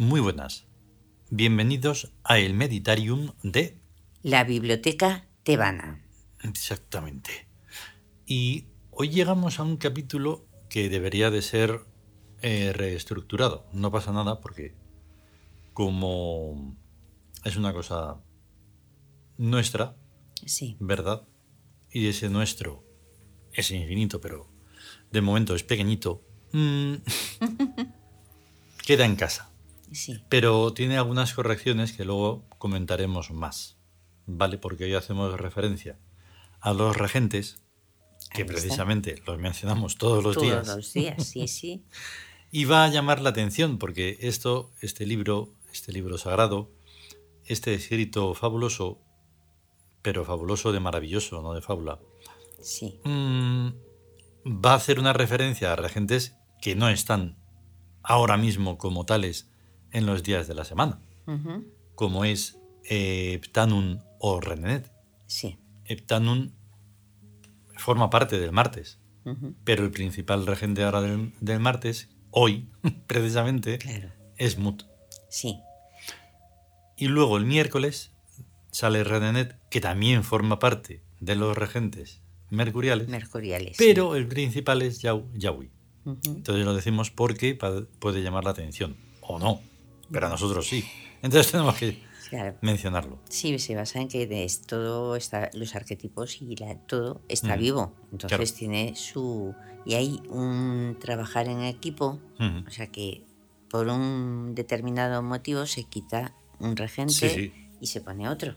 Muy buenas. Bienvenidos a el Meditarium de... La Biblioteca Tebana. Exactamente. Y hoy llegamos a un capítulo que debería de ser eh, reestructurado. No pasa nada porque como es una cosa nuestra, Sí. ¿verdad? Y ese nuestro es infinito, pero de momento es pequeñito. mm, queda en casa. Sí. Pero tiene algunas correcciones que luego comentaremos más, ¿vale? Porque hoy hacemos referencia a los regentes, que precisamente los mencionamos todos los Todos días. los días, sí, sí. Y va a llamar la atención porque esto, este libro, este libro sagrado, este escrito fabuloso, pero fabuloso de maravilloso, no de fábula, Sí. mm, va a hacer una referencia a regentes que no están ahora mismo como tales en los días de la semana, como es eh, Heptanum o Renenet. Sí. Heptanum forma parte del martes, pero el principal regente ahora del, del martes, hoy, precisamente, Claro. es Mut. Sí. Y luego el miércoles sale Renenet, que también forma parte de los regentes mercuriales, Mercuriales. pero el principal es. Ujú. Entonces lo decimos porque puede llamar la atención, o no, pero a nosotros sí. Entonces tenemos que Claro. mencionarlo. Sí, se basa en que es todo está, los arquetipos y la- todo está Mm. vivo. Entonces Claro. tiene su. Y hay un trabajar en equipo, o sea que por un determinado motivo se quita un regente Sí, sí. y se pone otro.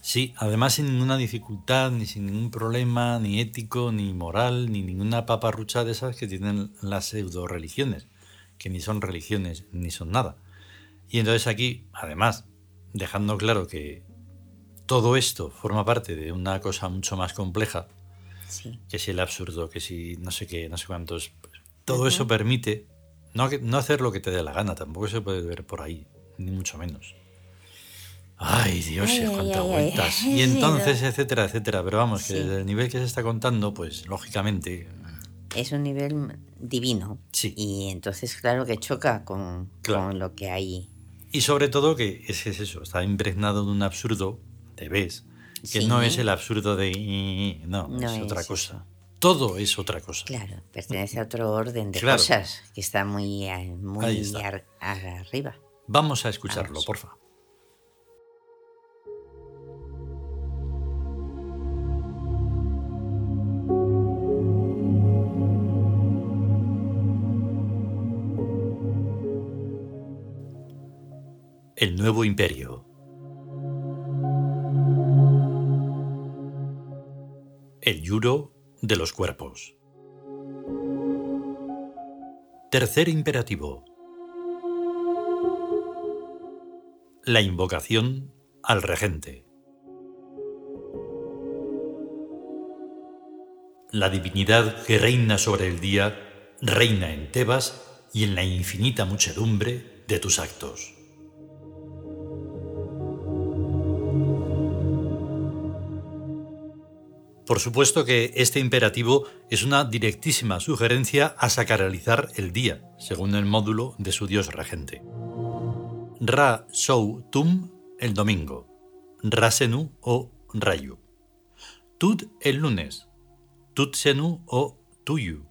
Sí, además sin ninguna dificultad, ni sin ningún problema, ni ético, ni moral, ni ninguna paparrucha de esas que tienen las pseudo religiones, que ni son religiones ni son nada. Y entonces aquí, además, dejando claro que todo esto forma parte de una cosa mucho más compleja, Sí. que si el absurdo, que si no sé qué, no sé cuántos, pues, todo eso permite no, no hacer lo que te dé la gana, tampoco se puede ver por ahí, ni mucho menos. Ay, Dios, Ay, cuántas ay, ay. vueltas. Y entonces, no. etcétera, etcétera. Pero vamos, que desde el nivel que se está contando, pues lógicamente, Es un nivel divino. Sí. Y entonces, claro que choca con, Claro. con lo que hay. Y sobre todo que es, es eso, está impregnado de un absurdo, te ves, que Sí. no es el absurdo de... No, No es es otra cosa. Todo es otra cosa. Claro, pertenece a otro orden de Claro. cosas que está muy, eh, muy está. arriba. Vamos a escucharlo, Vamos. porfa. El nuevo imperio. El yuro de los cuerpos. Tercer imperativo. La invocación al regente. La divinidad que reina sobre el día reina en Tebas y en la infinita muchedumbre de tus actos. Por supuesto que este imperativo es una directísima sugerencia a sacralizar el día, según el módulo de su dios regente. Ra Sou Tum el domingo, Rasenu o Rayu. Tud el lunes, Tutsenu o Tuyu.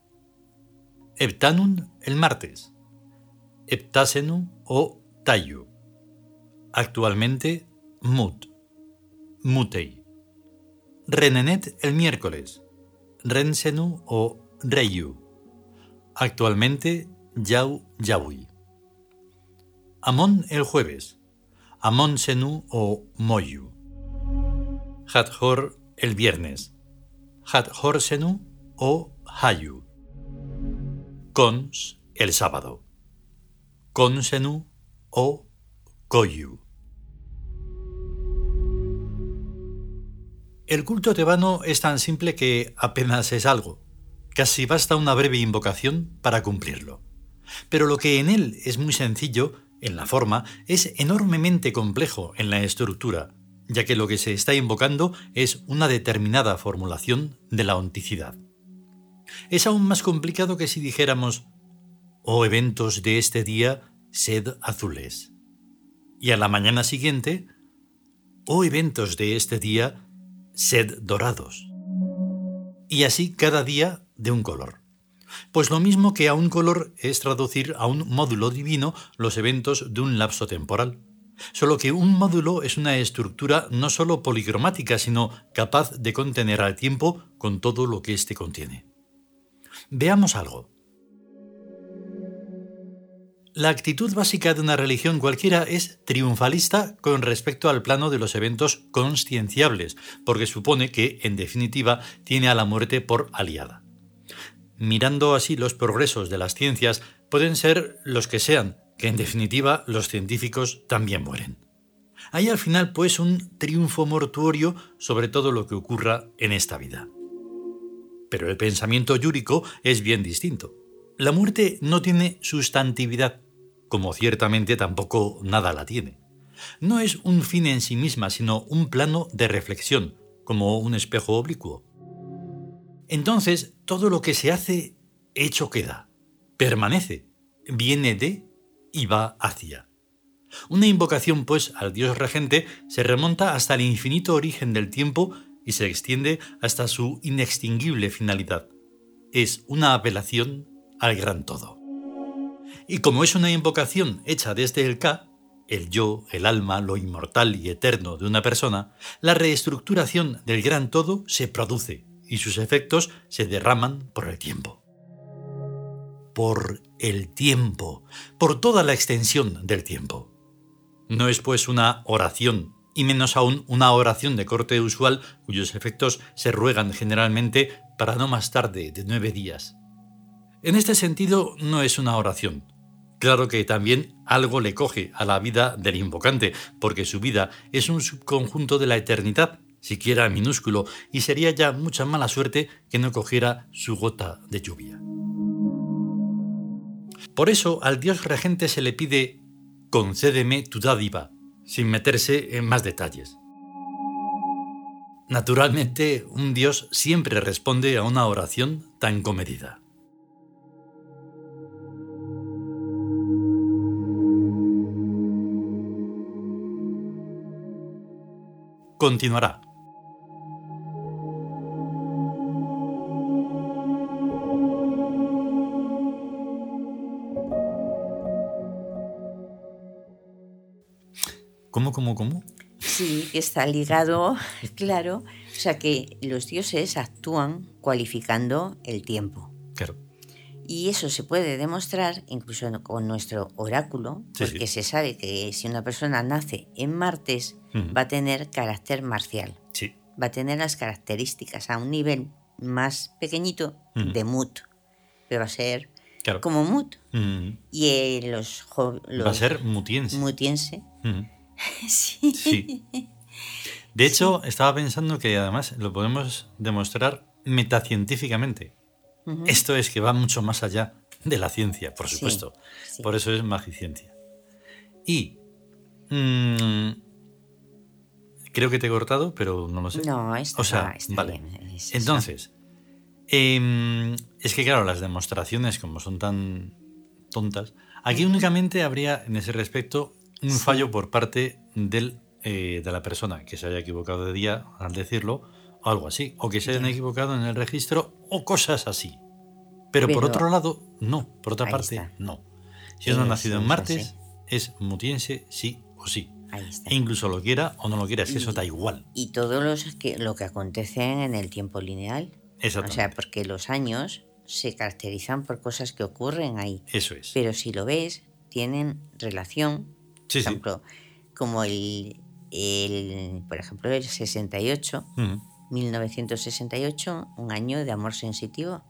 Heptanum el martes, Heptasenu o Tayu. Actualmente Mut, Mutei. Renenet el miércoles, Rensenu o Reyu. Actualmente Yau Yaui. Amón el jueves, Amón Senu o Moyu. Hathor el viernes, Hathor Senu o Hayu. Cons el sábado, Consenu o Koyu. El culto tebano es tan simple que apenas es algo. Casi basta una breve invocación para cumplirlo. Pero lo que en él es muy sencillo, en la forma, es enormemente complejo en la estructura, ya que lo que se está invocando es una determinada formulación de la onticidad. Es aún más complicado que si dijéramos, oh eventos de este día, sed azules. Y a la mañana siguiente, oh eventos de este día, sed dorados. Y así cada día de un color. Pues lo mismo que a un color es traducir a un módulo divino los eventos de un lapso temporal. Solo que un módulo es una estructura no solo policromática, sino capaz de contener al tiempo con todo lo que éste contiene. Veamos algo. La actitud básica de una religión cualquiera es triunfalista con respecto al plano de los eventos conscienciables, porque supone que, en definitiva, tiene a la muerte por aliada. Mirando así los progresos de las ciencias, pueden ser los que sean, que en definitiva los científicos también mueren. Hay al final pues un triunfo mortuorio sobre todo lo que ocurra en esta vida. Pero el pensamiento yúrico es bien distinto. La muerte no tiene sustantividad, como ciertamente tampoco nada la tiene. No es un fin en sí misma, sino un plano de reflexión, como un espejo oblicuo. Entonces, todo lo que se hace, hecho queda, permanece, viene de y va hacia. Una invocación, pues, al Dios regente se remonta hasta el infinito origen del tiempo y se extiende hasta su inextinguible finalidad. Es una apelación al gran todo. Y como es una invocación hecha desde el K, el yo, el alma, lo inmortal y eterno de una persona, la reestructuración del gran todo se produce y sus efectos se derraman por el tiempo por el tiempo, por toda la extensión del tiempo. No es pues una oración, y menos aún una oración de corte usual cuyos efectos se ruegan generalmente para no más tarde de nueve días. En este sentido, no es una oración. Claro que también algo le coge a la vida del invocante, porque su vida es un subconjunto de la eternidad, siquiera minúsculo, y sería ya mucha mala suerte que no cogiera su gota de lluvia. Por eso al dios regente se le pide concédeme tu dádiva, sin meterse en más detalles. Naturalmente, un dios siempre responde a una oración tan comedida. Continuará. ¿Cómo, cómo, cómo? Sí, que está ligado, claro. O sea que los dioses actúan cualificando el tiempo. Claro. Y eso se puede demostrar incluso con nuestro oráculo, porque se sabe que si una persona nace en martes, va a tener carácter marcial. Sí. Va a tener las características a un nivel más pequeñito de mut. Pero va a ser como mut. Y eh, los, Va a ser mutiense. Mutiense. sí. De hecho, estaba pensando que además lo podemos demostrar metacientíficamente. Esto es que va mucho más allá de la ciencia, por supuesto. Por eso es magiciencia. Y mm, creo que te he cortado, pero no lo sé. No, esto o sea, vale. Entonces, em, es que claro, las demostraciones como son tan tontas, aquí únicamente habría en ese respecto un fallo por parte del, eh, de la persona que se haya equivocado de día al decirlo, o algo así, o que se hayan equivocado en el registro, o cosas así. Pero, por otro lado, no, por otra parte, no. Si uno ha nacido en martes, es mutiense sí o sí. E incluso lo quiera o no lo quiera, es que eso da igual. Y todo los que, lo que acontece en el tiempo lineal. O sea, porque los años se caracterizan por cosas que ocurren ahí. Eso es. Pero si lo ves, tienen relación por ejemplo, como el, el, por ejemplo, el 68, 1968, un año de amor sensitivo.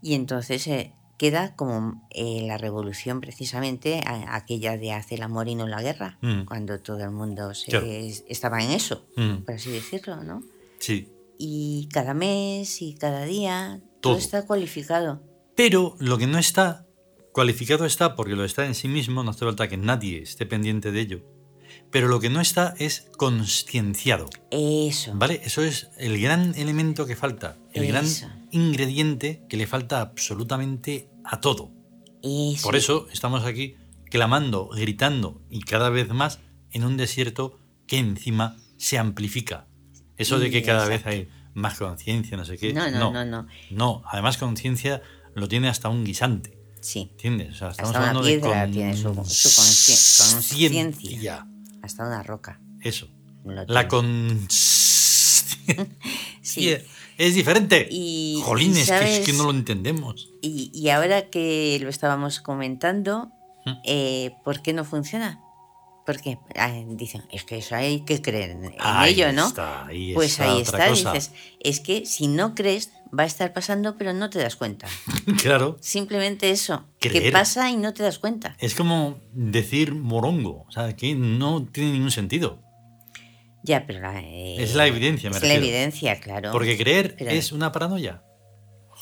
Y entonces eh, queda como eh, la revolución precisamente, aquella de hacer el amor y no la guerra, cuando todo el mundo estaba en eso, por así decirlo, ¿no? Sí. Y cada mes y cada día, todo está cualificado. Pero lo que no está Cualificado está porque lo está en sí mismo, no hace falta que nadie esté pendiente de ello. Pero lo que no está es conscienciado. Eso. ¿Vale? Eso es el gran elemento que falta, el gran ingrediente que le falta absolutamente a todo. Eso. Por eso estamos aquí clamando, gritando y cada vez más en un desierto que encima se amplifica. Eso de que cada vez hay más conciencia, no sé qué. No, no, no. No, no. además conciencia lo tiene hasta un guisante. Sí. ¿Entiendes? O sea, estamos hasta hablando una de tiene su, su conciencia. Hasta una roca. Eso. La conciencia. sí. Es diferente. Y, Jolines, que es que no lo entendemos. Y, y ahora que lo estábamos comentando, ¿Mm? eh, ¿por qué no funciona? Porque ah, dicen, es que eso hay que creer en, ello, ¿no? pues ahí está, dices, es que si no crees, va a estar pasando, pero no te das cuenta. claro. Simplemente eso, que pasa y no te das cuenta. Es como decir morongo, o sea, que no tiene ningún sentido. Ya, pero eh, es la evidencia, me Es la evidencia, claro. Porque creer es una paranoia.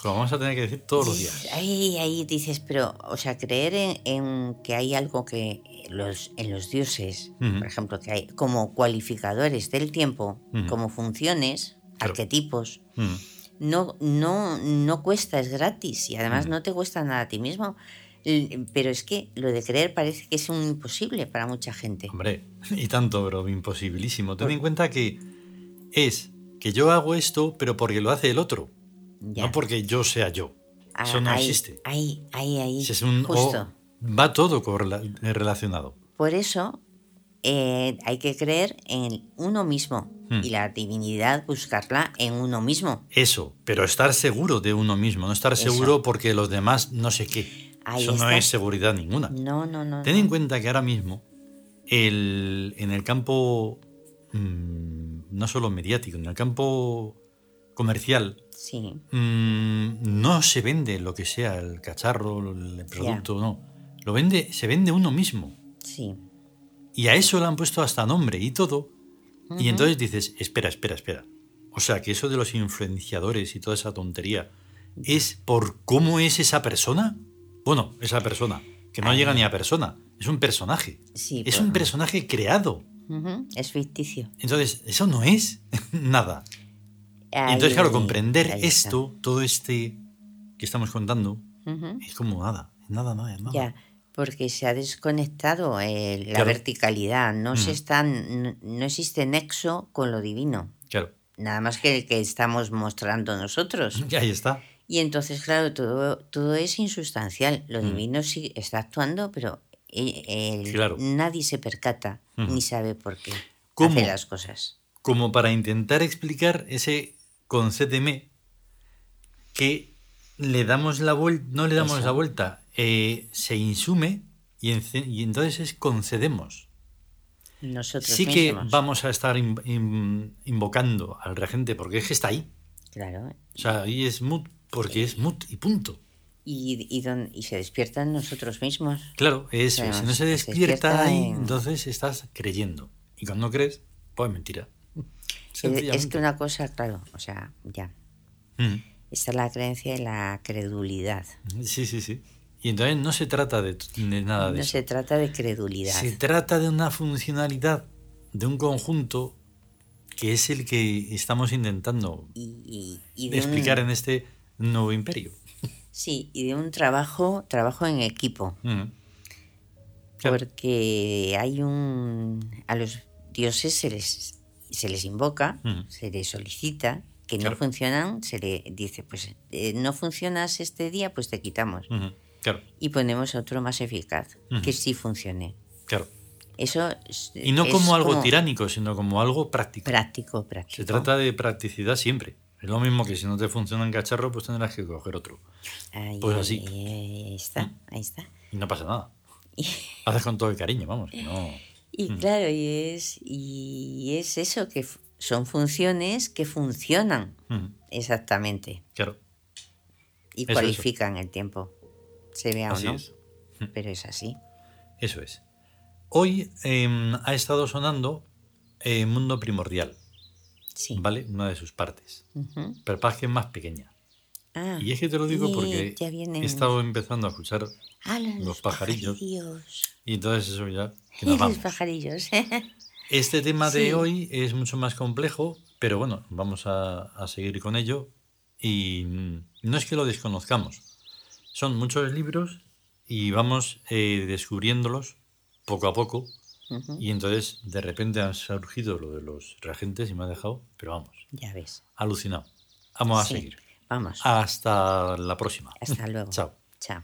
Lo vamos a tener que decir todos los días. Ahí, ahí dices, pero, o sea, creer en, que hay algo que los, en los dioses, por ejemplo, que hay como cualificadores del tiempo, como funciones, arquetipos, no, no, no cuesta, es gratis y además no te cuesta nada a ti mismo. Pero es que lo de creer parece que es un imposible para mucha gente. Hombre, y tanto, bro, imposibilísimo. Ten en cuenta que es que yo hago esto, pero porque lo hace el otro. No porque yo sea yo. Eso no existe. Ahí, ahí, ahí. es un, Justo. va todo relacionado. Por eso eh, hay que creer en uno mismo hmm. y la divinidad buscarla en uno mismo. Eso, pero estar seguro de uno mismo, no estar seguro porque los demás no sé qué. Eso no es seguridad ninguna. No, no, no. Ten en cuenta que ahora mismo el, en el campo mm, no solo mediático, en el campo comercial, sí. Mm, no se vende lo que sea, el cacharro, el producto, no. Lo vende, se vende uno mismo. Sí. Y a eso le han puesto hasta nombre y todo. Y entonces dices, espera, espera, espera. O sea, que eso de los influenciadores y toda esa tontería es por cómo es esa persona. Bueno, esa persona, que no llega ni a persona, es un personaje. Sí, es un personaje creado. Es ficticio. Entonces, eso no es nada entonces, claro, comprender esto, todo este que estamos contando, es como nada, nada, nada, nada. Ya, porque se ha desconectado eh, la verticalidad, no se están, no, existe nexo con lo divino. Claro. Nada más que el que estamos mostrando nosotros. Y ahí está. Y entonces, claro, todo, todo es insustancial. Lo divino sí está actuando, pero eh, nadie se percata ni sabe por qué hace las cosas. Como para intentar explicar ese concédeme que le damos la vuelta, no le damos la vuelta, eh, se insume y, entonces es concedemos. Nosotros sí que vamos a estar invocando al regente porque es que está ahí. Claro. O sea, ahí es mut porque es mut y punto. Y, y, se despiertan nosotros mismos. Claro, eso. si no se despierta, ahí, entonces estás creyendo. Y cuando crees, pues mentira. Es que una cosa, claro, o sea, ya. Mm. Esta es la creencia de la credulidad. Sí, sí, sí. Y entonces no se trata de, nada de no eso. se trata de credulidad. Se trata de una funcionalidad, de un conjunto que es el que estamos intentando explicar en este nuevo imperio. Sí, y de un trabajo, trabajo en equipo. Mm. Porque hay un... A los dioses se les se les invoca, se les solicita, que no funcionan, se le dice, pues eh, no funcionas este día, pues te quitamos. Y ponemos otro más eficaz, que sí funcione. Claro. Eso y no como algo tiránico, sino como algo práctico. Práctico, práctico. Se trata de practicidad siempre. Es lo mismo que si no te funciona en cacharro, pues tendrás que coger otro. pues así. Ahí está, ahí está. Y no pasa nada. Haces con todo el cariño, vamos, no. Y claro, y es, y es eso, que son funciones que funcionan exactamente. Claro. Y cualifican el tiempo. Se vea o no. Pero es así. Eso es. Hoy em, ha estado sonando eh, Mundo Primordial. Sí. ¿Vale? Una de sus partes. Pero para que es más pequeña. Ah, y es que te lo digo porque he estado empezando a escuchar ah, los, pajarillos. Y entonces eso ya los pajarillos. Este tema de hoy es mucho más complejo, pero bueno, vamos a, seguir con ello. Y no es que lo desconozcamos. Son muchos libros y vamos eh, descubriéndolos poco a poco. Y entonces de repente han surgido lo de los reagentes y me ha dejado, pero vamos. Ya ves. Alucinado. Vamos a seguir. Vamos. Hasta la próxima. Hasta luego. Chao. Chao.